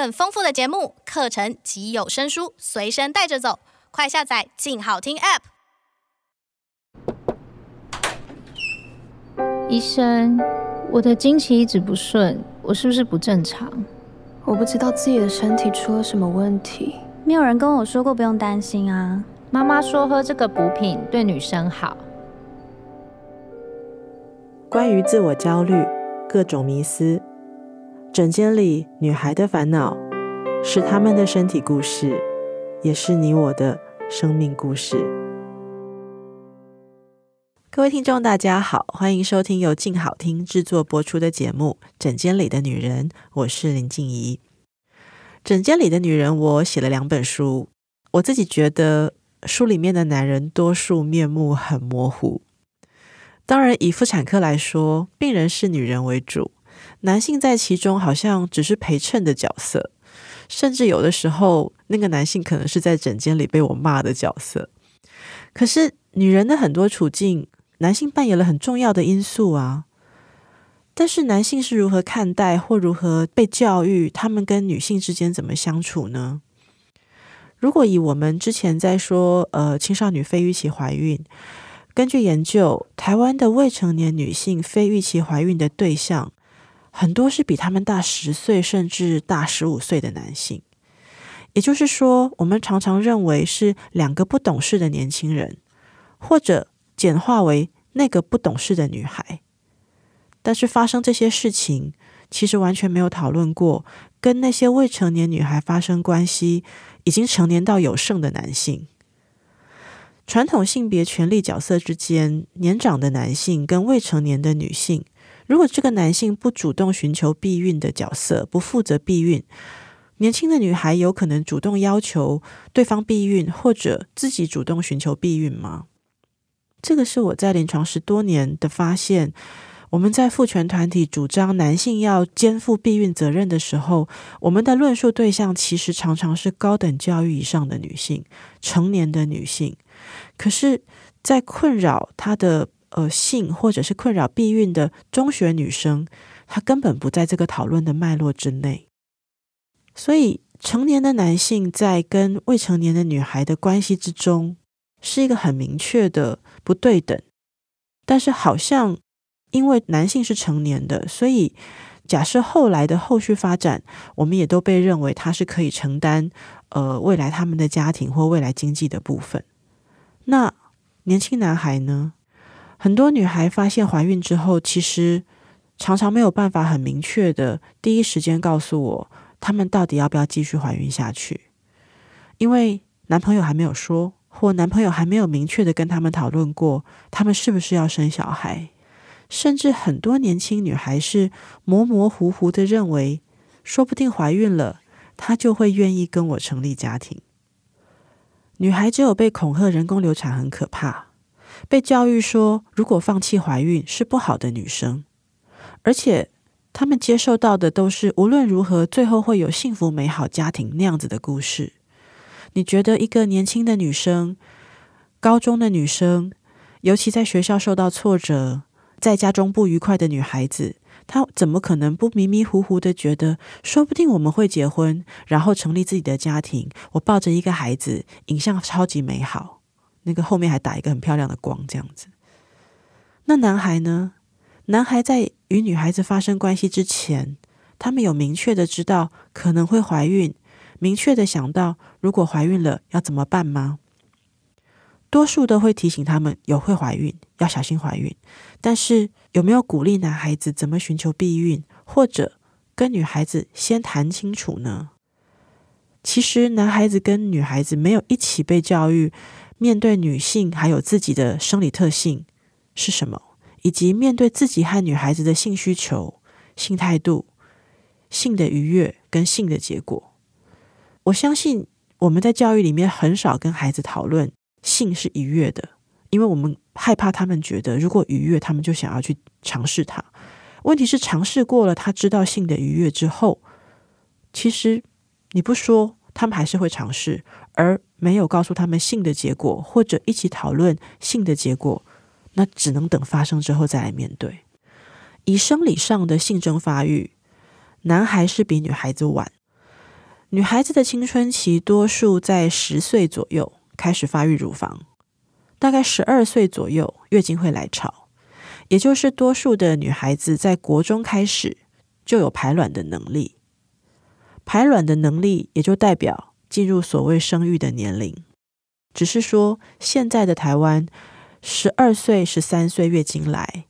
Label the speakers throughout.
Speaker 1: 更丰富的节目、课程及有声书随身带着走，快下载“静好听 ”App。
Speaker 2: 医生，我的经期一直不顺，我是不是不正常？
Speaker 3: 我不知道自己的身体出了什么问题。
Speaker 4: 没有人跟我说过不用担心啊。
Speaker 2: 妈妈说喝这个补品对女生好。
Speaker 5: 关于自我焦虑，各种迷思。诊间里女孩的烦恼，是她们的身体故事，也是你我的生命故事。各位听众，大家好，欢迎收听由静好听制作播出的节目《诊间里的女人》，我是林静怡。《诊间里的女人》，我写了两本书，我自己觉得书里面的男人多数面目很模糊。当然，以妇产科来说，病人是女人为主。男性在其中好像只是陪衬的角色，甚至有的时候，那个男性可能是在诊间里被我骂的角色。可是女人的很多处境，男性扮演了很重要的因素啊。但是男性是如何看待或如何被教育，他们跟女性之间怎么相处呢？如果以我们之前在说，呃，青少女非预期怀孕，根据研究，台湾的未成年女性非预期怀孕的对象。很多是比他们大十岁甚至大十五岁的男性，也就是说，我们常常认为是两个不懂事的年轻人，或者简化为那个不懂事的女孩。但是发生这些事情，其实完全没有讨论过跟那些未成年女孩发生关系、已经成年到有剩的男性。传统性别权力角色之间，年长的男性跟未成年的女性。如果这个男性不主动寻求避孕的角色，不负责避孕，年轻的女孩有可能主动要求对方避孕，或者自己主动寻求避孕吗？这个是我在临床十多年的发现。我们在父权团体主张男性要肩负避孕责任的时候，我们的论述对象其实常常是高等教育以上的女性，成年的女性。可是，在困扰她的。呃，性或者是困扰避孕的中学女生，她根本不在这个讨论的脉络之内。所以，成年的男性在跟未成年的女孩的关系之中，是一个很明确的不对等。但是，好像因为男性是成年的，所以假设后来的后续发展，我们也都被认为他是可以承担呃未来他们的家庭或未来经济的部分。那年轻男孩呢？很多女孩发现怀孕之后，其实常常没有办法很明确的第一时间告诉我，她们到底要不要继续怀孕下去，因为男朋友还没有说，或男朋友还没有明确的跟他们讨论过，他们是不是要生小孩，甚至很多年轻女孩是模模糊糊的认为，说不定怀孕了，她就会愿意跟我成立家庭。女孩只有被恐吓人工流产很可怕。被教育说，如果放弃怀孕是不好的女生，而且他们接受到的都是无论如何最后会有幸福美好家庭那样子的故事。你觉得一个年轻的女生，高中的女生，尤其在学校受到挫折，在家中不愉快的女孩子，她怎么可能不迷迷糊糊的觉得，说不定我们会结婚，然后成立自己的家庭，我抱着一个孩子，影像超级美好。那个后面还打一个很漂亮的光，这样子。那男孩呢？男孩在与女孩子发生关系之前，他们有明确的知道可能会怀孕，明确的想到如果怀孕了要怎么办吗？多数都会提醒他们有会怀孕，要小心怀孕。但是有没有鼓励男孩子怎么寻求避孕，或者跟女孩子先谈清楚呢？其实男孩子跟女孩子没有一起被教育。面对女性还有自己的生理特性是什么，以及面对自己和女孩子的性需求、性态度、性的愉悦跟性的结果，我相信我们在教育里面很少跟孩子讨论性是愉悦的，因为我们害怕他们觉得如果愉悦，他们就想要去尝试它。问题是尝试过了，他知道性的愉悦之后，其实你不说，他们还是会尝试，而。没有告诉他们性的结果，或者一起讨论性的结果，那只能等发生之后再来面对。以生理上的性征发育，男孩是比女孩子晚，女孩子的青春期多数在十岁左右开始发育乳房，大概十二岁左右月经会来潮，也就是多数的女孩子在国中开始就有排卵的能力。排卵的能力也就代表进入所谓生育的年龄，只是说现在的台湾十二岁、十三岁月经来，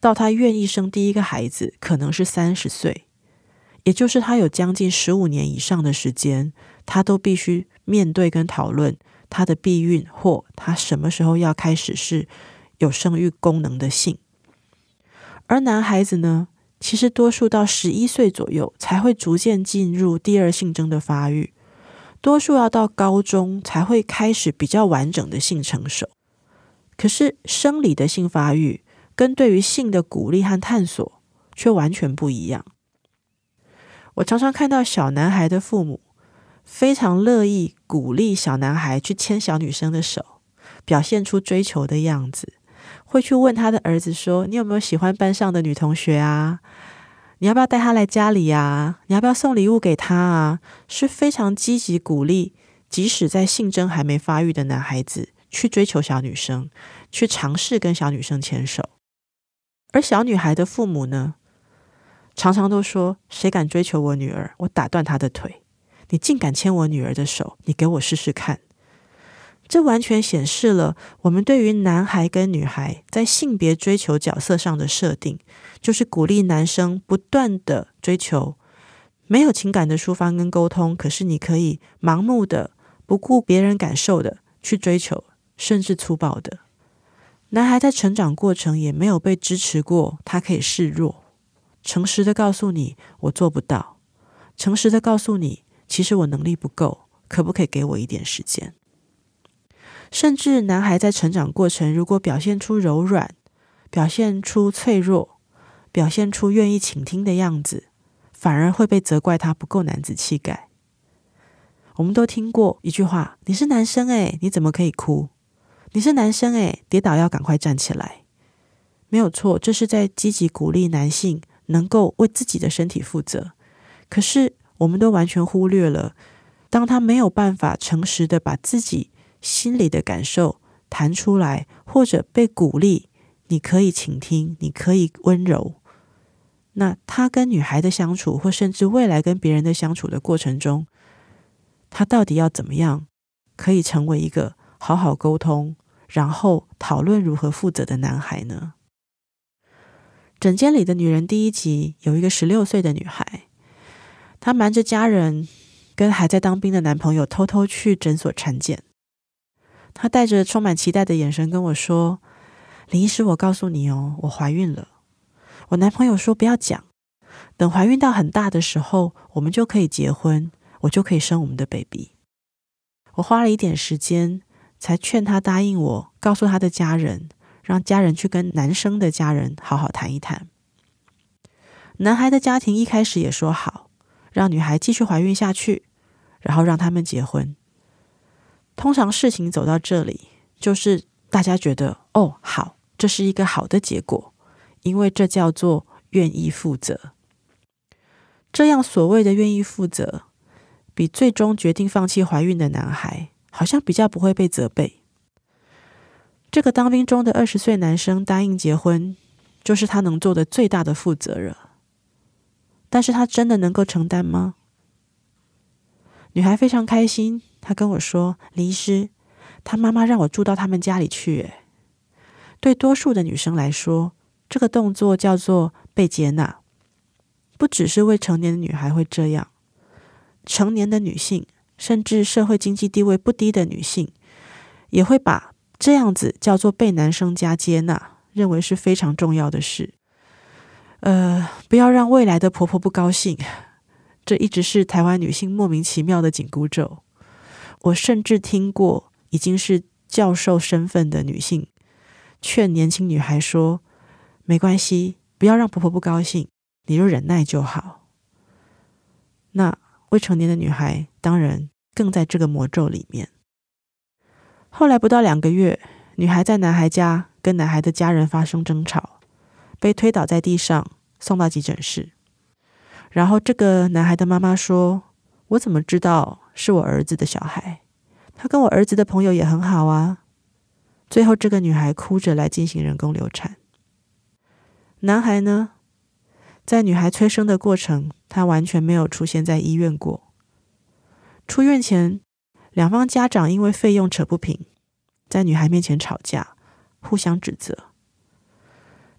Speaker 5: 到她愿意生第一个孩子，可能是三十岁。也就是她有将近十五年以上的时间，她都必须面对跟讨论她的避孕或她什么时候要开始是有生育功能的性。而男孩子呢，其实多数到十一岁左右才会逐渐进入第二性征的发育，多数要到高中才会开始比较完整的性成熟。可是生理的性发育跟对于性的鼓励和探索却完全不一样。我常常看到小男孩的父母非常乐意鼓励小男孩去牵小女生的手，表现出追求的样子，会去问他的儿子说：“你有没有喜欢班上的女同学啊？你要不要带她来家里呀？你要不要送礼物给她啊？”是非常积极鼓励，即使在性征还没发育的男孩子去追求小女生，去尝试跟小女生牵手。而小女孩的父母呢？常常都说：“谁敢追求我女儿，我打断他的腿。你竟敢牵我女儿的手，你给我试试看。”这完全显示了我们对于男孩跟女孩在性别追求角色上的设定，就是鼓励男生不断的追求，没有情感的抒发跟沟通，可是你可以盲目的、不顾别人感受的去追求，甚至粗暴的。男孩在成长过程也没有被支持过，他可以示弱。诚实的告诉你，我做不到。诚实的告诉你，其实我能力不够，可不可以给我一点时间？甚至男孩在成长过程，如果表现出柔软，表现出脆弱，表现出愿意倾听的样子，反而会被责怪他不够男子气概。我们都听过一句话：“你是男生诶，你怎么可以哭？你是男生诶，跌倒要赶快站起来。”没有错，这是在积极鼓励男性。能够为自己的身体负责，可是我们都完全忽略了，当他没有办法诚实的把自己心里的感受谈出来，或者被鼓励，你可以倾听，你可以温柔，那他跟女孩的相处，或甚至未来跟别人的相处的过程中，他到底要怎么样可以成为一个好好沟通，然后讨论如何负责的男孩呢？诊间里的女人第一集有一个十六岁的女孩，她瞒着家人，跟还在当兵的男朋友偷偷去诊所产检。她带着充满期待的眼神跟我说：“林医师，我告诉你哦，我怀孕了。我男朋友说不要讲，等怀孕到很大的时候，我们就可以结婚，我就可以生我们的 baby。”我花了一点时间，才劝他答应我，告诉他的家人。让家人去跟男生的家人好好谈一谈。男孩的家庭一开始也说好，让女孩继续怀孕下去，然后让他们结婚。通常事情走到这里，就是大家觉得哦，好，这是一个好的结果，因为这叫做愿意负责。这样所谓的愿意负责，比最终决定放弃怀孕的男孩，好像比较不会被责备。这个当兵中的二十岁男生答应结婚，就是他能做的最大的负责了。但是他真的能够承担吗？女孩非常开心，他跟我说：“林师，他妈妈让我住到他们家里去。”诶，对多数的女生来说，这个动作叫做被接纳。不只是未成年的女孩会这样，成年的女性，甚至社会经济地位不低的女性，也会把。这样子叫做被男生家接纳，认为是非常重要的事。呃，不要让未来的婆婆不高兴，这一直是台湾女性莫名其妙的紧箍咒。我甚至听过已经是教授身份的女性劝年轻女孩说：“没关系，不要让婆婆不高兴，你就忍耐就好。”那未成年的女孩当然更在这个魔咒里面。后来不到两个月，女孩在男孩家跟男孩的家人发生争吵，被推倒在地上，送到急诊室。然后这个男孩的妈妈说：“我怎么知道是我儿子的小孩？他跟我儿子的朋友也很好啊。最后，这个女孩哭着来进行人工流产。男孩呢，在女孩催生的过程，他完全没有出现在医院过。出院前，两方家长因为费用扯不平，在女孩面前吵架，互相指责。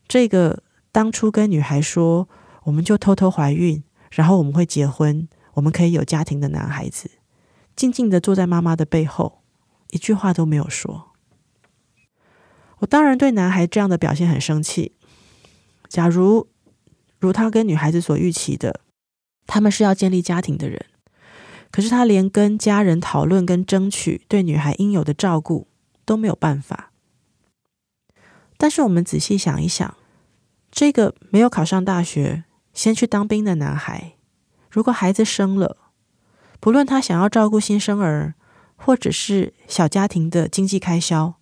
Speaker 5: 这个当初跟女孩说，我们就偷偷怀孕，然后我们会结婚，我们可以有家庭的男孩子，静静的坐在妈妈的背后，一句话都没有说。我当然对男孩这样的表现很生气。假如如他跟女孩子所预期的，他们是要建立家庭的人，可是他连跟家人讨论跟争取对女孩应有的照顾都没有办法。但是我们仔细想一想，这个没有考上大学，先去当兵的男孩，如果孩子生了，不论他想要照顾新生儿，或者是小家庭的经济开销，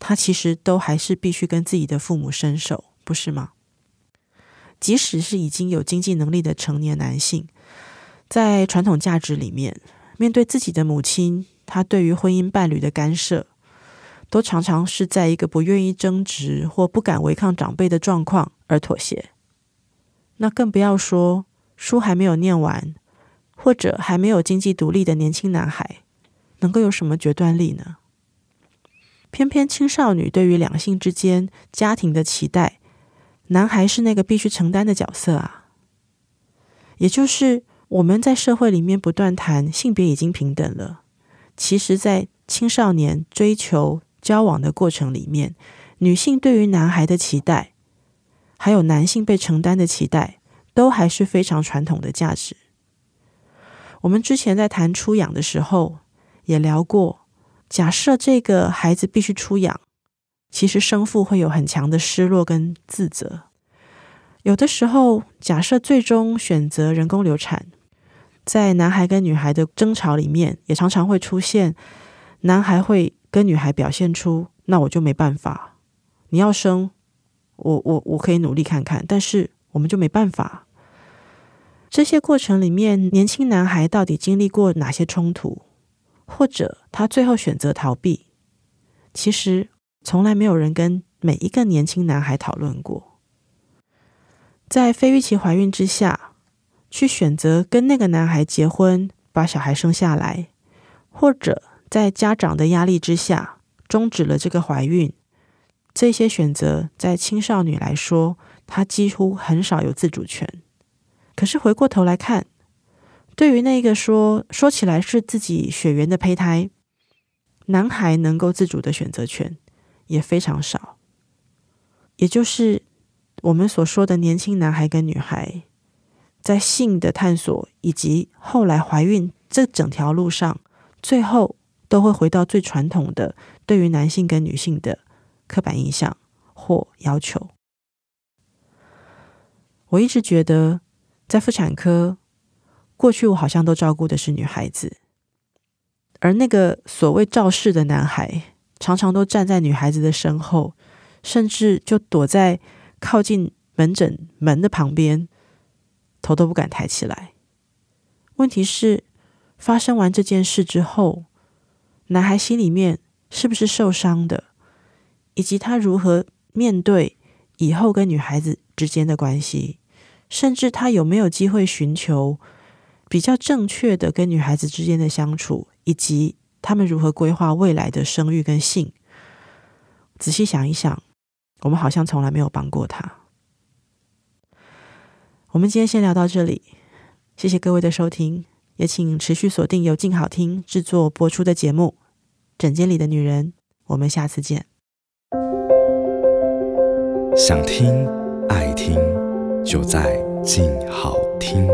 Speaker 5: 他其实都还是必须跟自己的父母伸手，不是吗？即使是已经有经济能力的成年男性，在传统价值里面，面对自己的母亲，他对于婚姻伴侣的干涉，都常常是在一个不愿意争执或不敢违抗长辈的状况而妥协。那更不要说书还没有念完，或者还没有经济独立的年轻男孩，能够有什么决断力呢？偏偏青少女对于两性之间家庭的期待，男孩是那个必须承担的角色啊。也就是我们在社会里面不断谈性别已经平等了，其实，在青少年追求交往的过程里面，女性对于男孩的期待，还有男性被承担的期待，都还是非常传统的价值。我们之前在谈出养的时候，也聊过。假设这个孩子必须出养，其实生父会有很强的失落跟自责。有的时候，假设最终选择人工流产，在男孩跟女孩的争吵里面，也常常会出现，男孩会跟女孩表现出：“那我就没办法，你要生，我我我可以努力看看，但是我们就没办法。”这些过程里面，年轻男孩到底经历过哪些冲突？或者他最后选择逃避，其实从来没有人跟每一个年轻男孩讨论过。在非预期怀孕之下，去选择跟那个男孩结婚，把小孩生下来，或者在家长的压力之下终止了这个怀孕，这些选择在青少女来说，她几乎很少有自主权。可是回过头来看，对于那个说说起来是自己血缘的胚胎，男孩能够自主的选择权也非常少，也就是我们所说的年轻男孩跟女孩，在性的探索以及后来怀孕这整条路上，最后都会回到最传统的对于男性跟女性的刻板印象或要求。我一直觉得在妇产科。过去我好像都照顾的是女孩子，而那个所谓肇事的男孩，常常都站在女孩子的身后，甚至就躲在靠近门诊门的旁边，头都不敢抬起来。问题是，发生完这件事之后，男孩心里面是不是受伤的，以及他如何面对以后跟女孩子之间的关系，甚至他有没有机会寻求。比较正确的跟女孩子之间的相处，以及他们如何规划未来的生育跟性，仔细想一想，我们好像从来没有帮过他。我们今天先聊到这里，谢谢各位的收听，也请持续锁定由静好听制作播出的节目《枕间里的女人》，我们下次见。
Speaker 6: 想听爱听，就在静好听。